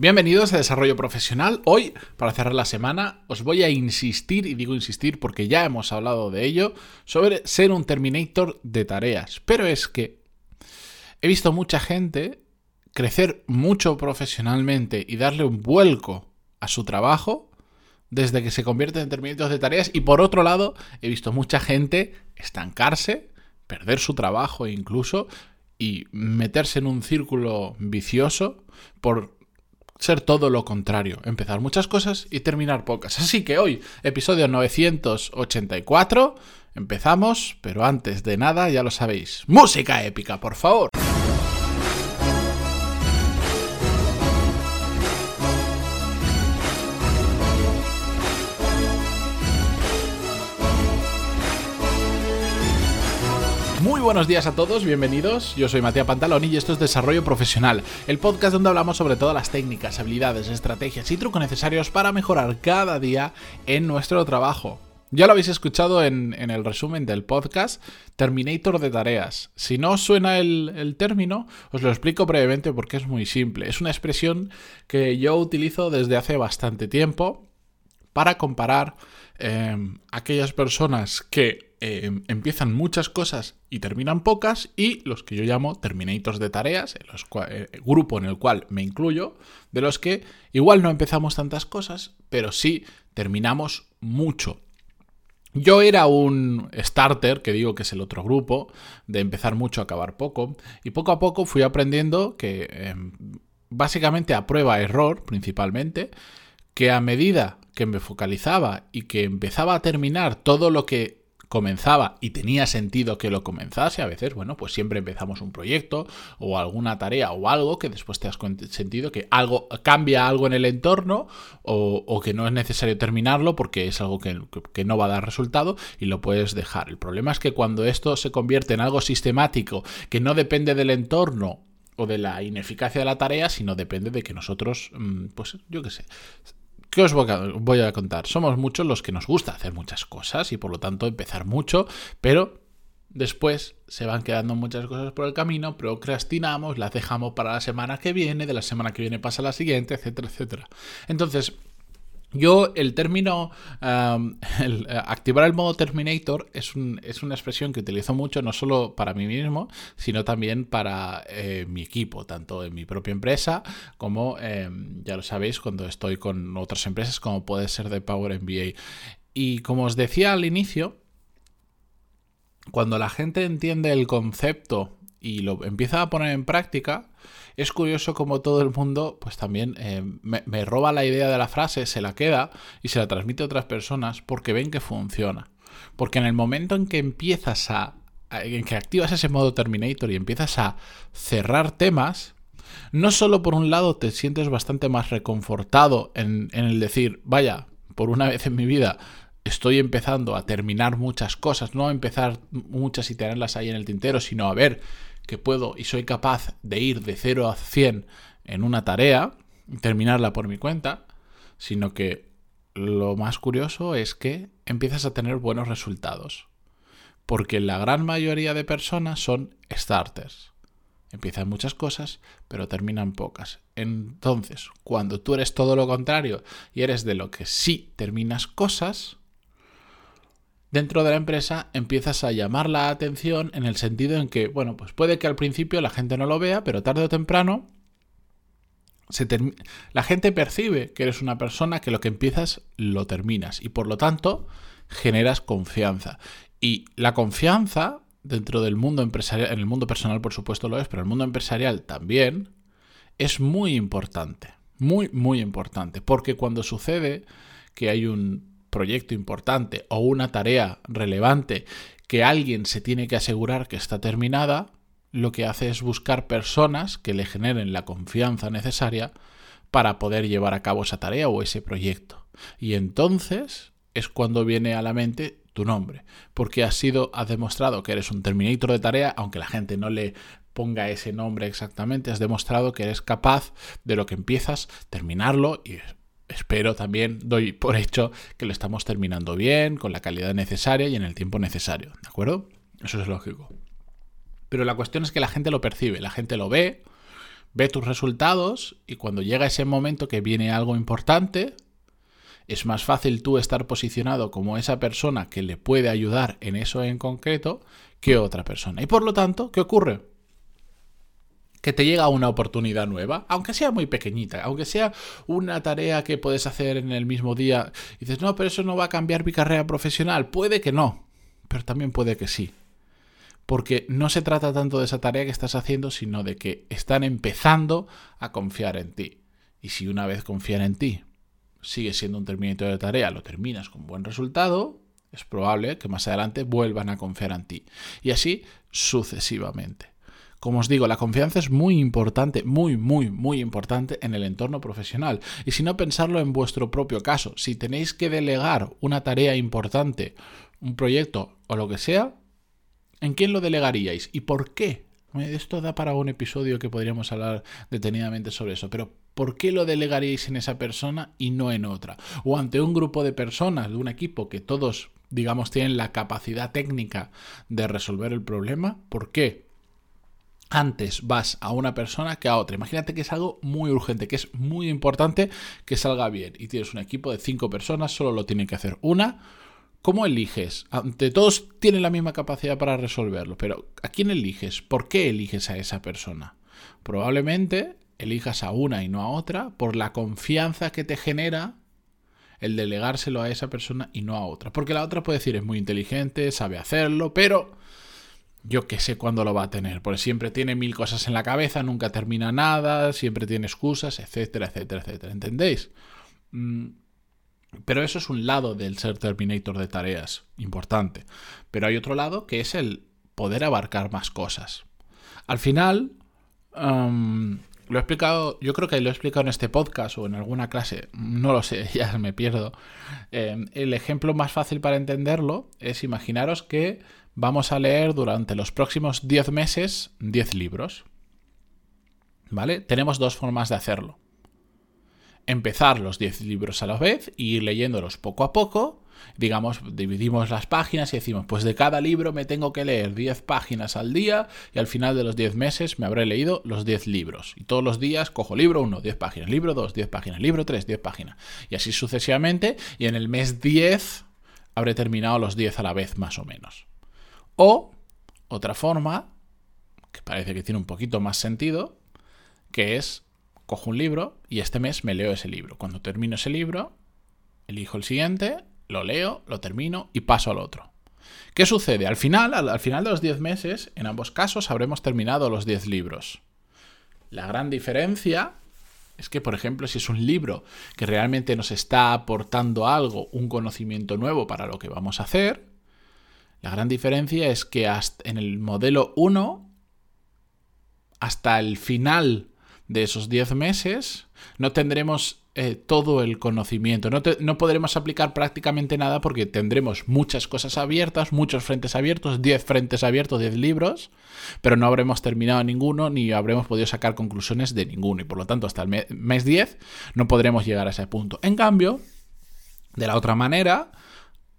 Bienvenidos a Desarrollo Profesional. Hoy, para cerrar la semana, os voy a insistir, y digo insistir porque ya hemos hablado de ello, sobre ser un Terminator de tareas. Pero es que he visto mucha gente crecer mucho profesionalmente y darle un vuelco a su trabajo desde que se convierte en Terminator de tareas. Y por otro lado, he visto mucha gente estancarse, perder su trabajo incluso, y meterse en un círculo vicioso por ser todo lo contrario, empezar muchas cosas y terminar pocas. Así que hoy, episodio 984, empezamos, pero antes de nada, ya lo sabéis, música épica, por favor. Muy buenos días a todos, bienvenidos. Yo soy Matías Pantaloni y esto es Desarrollo Profesional, el podcast donde hablamos sobre todas las técnicas, habilidades, estrategias y trucos necesarios para mejorar cada día en nuestro trabajo. Ya lo habéis escuchado en, el resumen del podcast, Terminator de tareas. Si no os suena el, término, os lo explico brevemente porque es muy simple. Es una expresión que yo utilizo desde hace bastante tiempo para comparar eh, aquellas personas que Em, empiezan muchas cosas y terminan pocas, y los que yo llamo terminators de tareas, el eh, grupo en el cual me incluyo, de los que igual no empezamos tantas cosas, pero sí terminamos mucho. Yo era un starter, que digo que es el otro grupo, de empezar mucho, acabar poco, y poco a poco fui aprendiendo que em, básicamente a prueba-error principalmente, que a medida que me focalizaba y que empezaba a terminar todo lo que comenzaba y tenía sentido que lo comenzase, a veces, bueno, pues siempre empezamos un proyecto o alguna tarea o algo que después te has sentido que algo cambia algo en el entorno o, que no es necesario terminarlo porque es algo que, que no va a dar resultado y lo puedes dejar. El problema es que cuando esto se convierte en algo sistemático que no depende del entorno o de la ineficacia de la tarea, sino depende de que nosotros, mm, pues yo qué sé, ¿Qué os voy a contar? Somos muchos los que nos gusta hacer muchas cosas y por lo tanto empezar mucho, pero después se van quedando muchas cosas por el camino, procrastinamos, las dejamos para la semana que viene, de la semana que viene pasa la siguiente, etcétera, etcétera. Entonces, yo el término eh, activar el modo Terminator es, una expresión que utilizo mucho no solo para mí mismo, sino también para eh, mi equipo, tanto en mi propia empresa como, em, ya lo sabéis, cuando estoy con otras empresas como puede ser de Power MBA. Y como os decía al inicio, cuando la gente entiende el concepto y lo empieza a poner en práctica, es curioso como todo el mundo, pues también eh, me, roba la idea de la frase, se la queda y se la transmite a otras personas porque ven que funciona. Porque en el momento en que empiezas a, en que activas ese modo Terminator y empiezas a cerrar temas, no solo por un lado te sientes bastante más reconfortado en, en el decir, vaya, por una vez en mi vida estoy empezando a terminar muchas cosas, no a empezar muchas y tenerlas ahí en el tintero, sino a ver que puedo y soy capaz de ir de 0 a 100 en una tarea y terminarla por mi cuenta, sino que lo más curioso es que empiezas a tener buenos resultados. Porque la gran mayoría de personas son starters. Empiezan muchas cosas, pero terminan pocas. Entonces, cuando tú eres todo lo contrario y eres de lo que sí terminas cosas, dentro de la empresa empiezas a llamar la atención en el sentido en que, bueno, pues puede que al principio la gente no lo vea, pero tarde o temprano la gente percibe que eres una persona que lo que empiezas lo terminas y por lo tanto generas confianza. Y la confianza dentro del mundo empresarial, en el mundo personal por supuesto lo es, pero en el mundo empresarial también, es muy importante. Muy, muy importante. Porque cuando sucede que hay un proyecto importante o una tarea relevante que alguien se tiene que asegurar que está terminada, lo que hace es buscar personas que le generen la confianza necesaria para poder llevar a cabo esa tarea o ese proyecto. Y entonces es cuando viene a la mente tu nombre, porque has sido, has demostrado que eres un terminator de tarea, aunque la gente no le ponga ese nombre exactamente, has demostrado que eres capaz de lo que empiezas, terminarlo y espero también, doy por hecho que lo estamos terminando bien, con la calidad necesaria y en el tiempo necesario, ¿de acuerdo? Eso es lógico. Pero la cuestión es que la gente lo percibe, la gente lo ve, ve tus resultados y cuando llega ese momento que viene algo importante, es más fácil tú estar posicionado como esa persona que le puede ayudar en eso en concreto que otra persona. Y por lo tanto, ¿qué ocurre? Que te llega una oportunidad nueva, aunque sea muy pequeñita, aunque sea una tarea que puedes hacer en el mismo día, y dices, no, pero eso no va a cambiar mi carrera profesional. Puede que no, pero también puede que sí. Porque no se trata tanto de esa tarea que estás haciendo, sino de que están empezando a confiar en ti. Y si una vez confían en ti, sigue siendo un terminito de tarea, lo terminas con buen resultado, es probable que más adelante vuelvan a confiar en ti. Y así sucesivamente. Como os digo, la confianza es muy importante, muy, muy, muy importante en el entorno profesional. Y si no pensarlo en vuestro propio caso, si tenéis que delegar una tarea importante, un proyecto o lo que sea, ¿en quién lo delegaríais? ¿Y por qué? Esto da para un episodio que podríamos hablar detenidamente sobre eso, pero ¿por qué lo delegaríais en esa persona y no en otra? O ante un grupo de personas, de un equipo que todos, digamos, tienen la capacidad técnica de resolver el problema, ¿por qué? Antes vas a una persona que a otra. Imagínate que es algo muy urgente, que es muy importante que salga bien y tienes un equipo de cinco personas, solo lo tienen que hacer una. ¿Cómo eliges? Ante todos tienen la misma capacidad para resolverlo, pero ¿a quién eliges? ¿Por qué eliges a esa persona? Probablemente elijas a una y no a otra por la confianza que te genera el delegárselo a esa persona y no a otra. Porque la otra puede decir es muy inteligente, sabe hacerlo, pero yo que sé cuándo lo va a tener, porque siempre tiene mil cosas en la cabeza, nunca termina nada, siempre tiene excusas, etcétera, etcétera, etcétera. ¿Entendéis? Mm, pero eso es un lado del ser Terminator de tareas, importante. Pero hay otro lado que es el poder abarcar más cosas. Al final, lo he explicado, yo creo que lo he explicado en este podcast o en alguna clase, no lo sé, ya me pierdo. Em, el ejemplo más fácil para entenderlo es imaginaros que vamos a leer durante los próximos 10 meses 10 libros. ¿Vale? Tenemos dos formas de hacerlo. Empezar los 10 libros a la vez y ir leyéndolos poco a poco. Digamos, dividimos las páginas y decimos, pues de cada libro me tengo que leer 10 páginas al día y al final de los 10 meses me habré leído los 10 libros. Y todos los días cojo libro 1, 10 páginas, libro 2, 10 páginas, libro 3, 10 páginas. Y así sucesivamente. Y en el mes 10 habré terminado los 10 a la vez, más o menos. O otra forma, que parece que tiene un poquito más sentido, que es cojo un libro y este mes me leo ese libro. Cuando termino ese libro, elijo el siguiente, lo leo, lo termino y paso al otro. ¿Qué sucede? Al final, al, final de los 10 meses, en ambos casos habremos terminado los 10 libros. La gran diferencia es que, por ejemplo, si es un libro que realmente nos está aportando algo, un conocimiento nuevo para lo que vamos a hacer, la gran diferencia es que en el modelo 1, hasta el final de esos 10 meses, no tendremos eh, todo el conocimiento. No, no, podremos aplicar prácticamente nada porque tendremos muchas cosas abiertas, muchos frentes abiertos, 10 frentes abiertos, 10 libros, pero no habremos terminado ninguno ni habremos podido sacar conclusiones de ninguno. Y por lo tanto, hasta el mes 10 no podremos llegar a ese punto. En cambio, de la otra manera,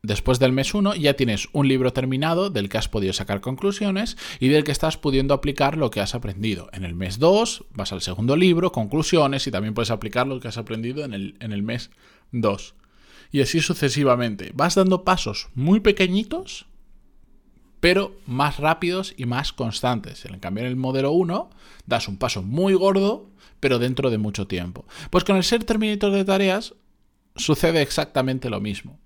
Después del mes 1 ya tienes un libro terminado del que has podido sacar conclusiones y del que estás pudiendo aplicar lo que has aprendido. En el mes 2 vas al segundo libro, conclusiones, y también puedes aplicar lo que has aprendido en el, en el mes 2. Y así sucesivamente. Vas dando pasos muy pequeñitos, pero más rápidos y más constantes. En cambio, en el modelo 1 das un paso muy gordo, pero dentro de mucho tiempo. Pues con el ser Terminator de tareas sucede exactamente lo mismo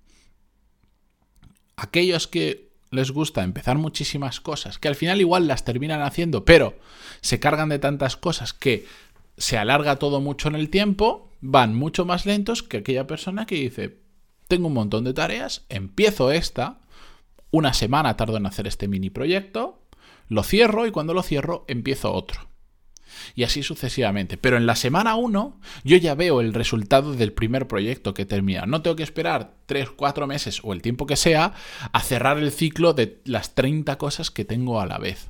aquellos que les gusta empezar muchísimas cosas, que al final igual las terminan haciendo, pero se cargan de tantas cosas que se alarga todo mucho en el tiempo, van mucho más lentos que aquella persona que dice, tengo un montón de tareas, empiezo esta, una semana tardo en hacer este mini proyecto, lo cierro y cuando lo cierro empiezo otro y así sucesivamente. Pero en la semana 1 yo ya veo el resultado del primer proyecto que termina. No tengo que esperar 3, 4 meses o el tiempo que sea a cerrar el ciclo de las 30 cosas que tengo a la vez.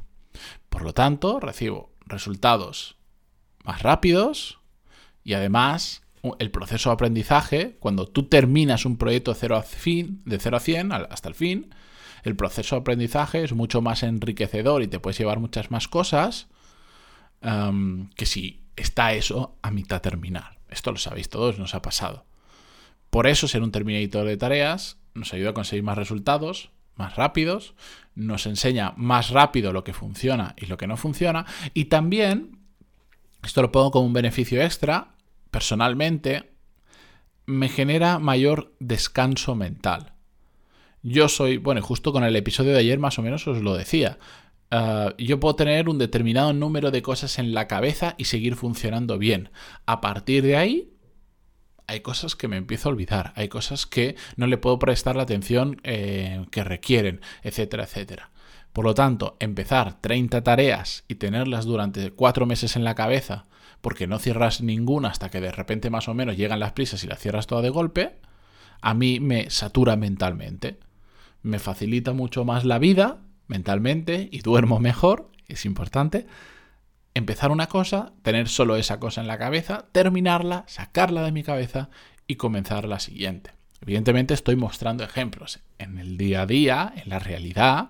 Por lo tanto, recibo resultados más rápidos y además el proceso de aprendizaje, cuando tú terminas un proyecto de 0 a, fin, de 0 a 100 hasta el fin, el proceso de aprendizaje es mucho más enriquecedor y te puedes llevar muchas más cosas que si está eso a mitad terminar. Esto lo sabéis todos, nos ha pasado. Por eso ser un Terminator de tareas nos ayuda a conseguir más resultados, más rápidos, nos enseña más rápido lo que funciona y lo que no funciona, y también, esto lo pongo como un beneficio extra, personalmente, me genera mayor descanso mental. Yo soy, bueno, justo con el episodio de ayer más o menos os lo decía, eh, yo puedo tener un determinado número de cosas en la cabeza y seguir funcionando bien. A partir de ahí, hay cosas que me empiezo a olvidar, hay cosas que no le puedo prestar la atención eh, que requieren, etcétera, etcétera. Por lo tanto, empezar 30 tareas y tenerlas durante 4 meses en la cabeza, porque no cierras ninguna hasta que de repente más o menos llegan las prisas y las cierras toda de golpe, a mí me satura mentalmente. Me facilita mucho más la vida mentalmente y duermo mejor, es importante, empezar una cosa, tener solo esa cosa en la cabeza, terminarla, sacarla de mi cabeza y comenzar la siguiente. Evidentemente estoy mostrando ejemplos. En el día a día, en la realidad,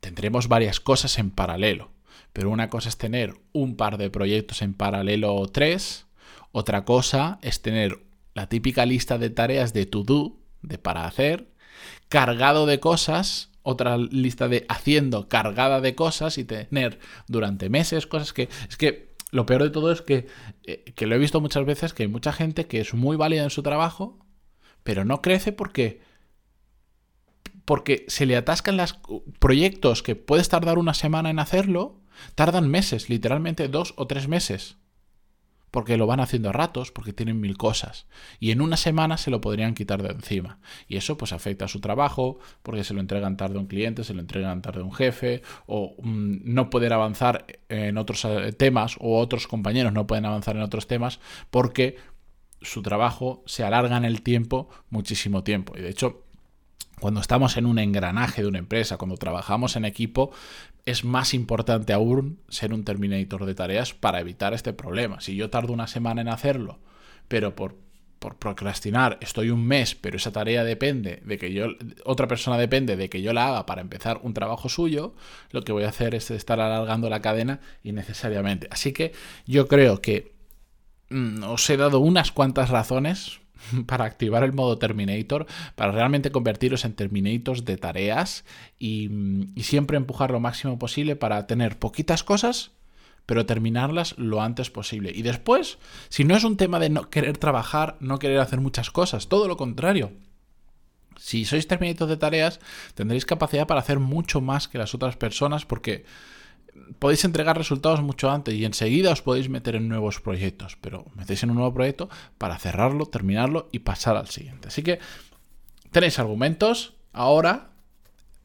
tendremos varias cosas en paralelo. Pero una cosa es tener un par de proyectos en paralelo o tres. Otra cosa es tener la típica lista de tareas de to do, de para hacer, cargado de cosas otra lista de haciendo cargada de cosas y tener durante meses cosas que es que lo peor de todo es que, eh, que lo he visto muchas veces que hay mucha gente que es muy válida en su trabajo pero no crece porque porque se le atascan los proyectos que puedes tardar una semana en hacerlo tardan meses literalmente dos o tres meses porque lo van haciendo a ratos, porque tienen mil cosas. Y en una semana se lo podrían quitar de encima. Y eso pues afecta a su trabajo, porque se lo entregan tarde a un cliente, se lo entregan tarde a un jefe, o mm, no poder avanzar en otros eh, temas, o otros compañeros no pueden avanzar en otros temas, porque su trabajo se alarga en el tiempo muchísimo tiempo. Y de hecho, cuando estamos en un engranaje de una empresa, cuando trabajamos en equipo, es más importante aún ser un terminator de tareas para evitar este problema. Si yo tardo una semana en hacerlo, pero por, por procrastinar estoy un mes, pero esa tarea depende de que yo, otra persona depende de que yo la haga para empezar un trabajo suyo, lo que voy a hacer es estar alargando la cadena innecesariamente. Así que yo creo que mm, os he dado unas cuantas razones para activar el modo Terminator, para realmente convertiros en Terminators de tareas y, siempre empujar lo máximo posible para tener poquitas cosas, pero terminarlas lo antes posible. Y después, si no es un tema de no querer trabajar, no querer hacer muchas cosas, todo lo contrario. Si sois Terminators de tareas, tendréis capacidad para hacer mucho más que las otras personas porque podéis entregar resultados mucho antes y enseguida os podéis meter en nuevos proyectos, pero metéis en un nuevo proyecto para cerrarlo, terminarlo y pasar al siguiente. Así que tenéis argumentos, ahora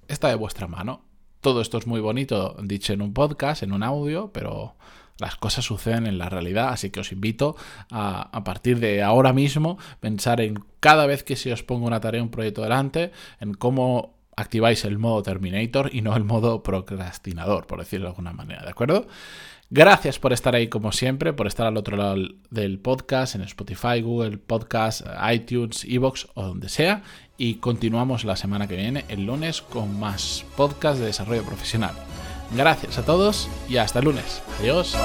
está de vuestra mano. Todo esto es muy bonito dicho en un podcast, en un audio, pero las cosas suceden en la realidad, así que os invito a, a partir de ahora mismo pensar en cada vez que se os ponga una tarea, un proyecto delante, en cómo activáis el modo Terminator y no el modo procrastinador, por decirlo de alguna manera, ¿de acuerdo? Gracias por estar ahí como siempre, por estar al otro lado del podcast, en Spotify, Google Podcast, iTunes, Evox o donde sea. Y continuamos la semana que viene, el lunes, con más podcast de desarrollo profesional. Gracias a todos y hasta el lunes. Adiós.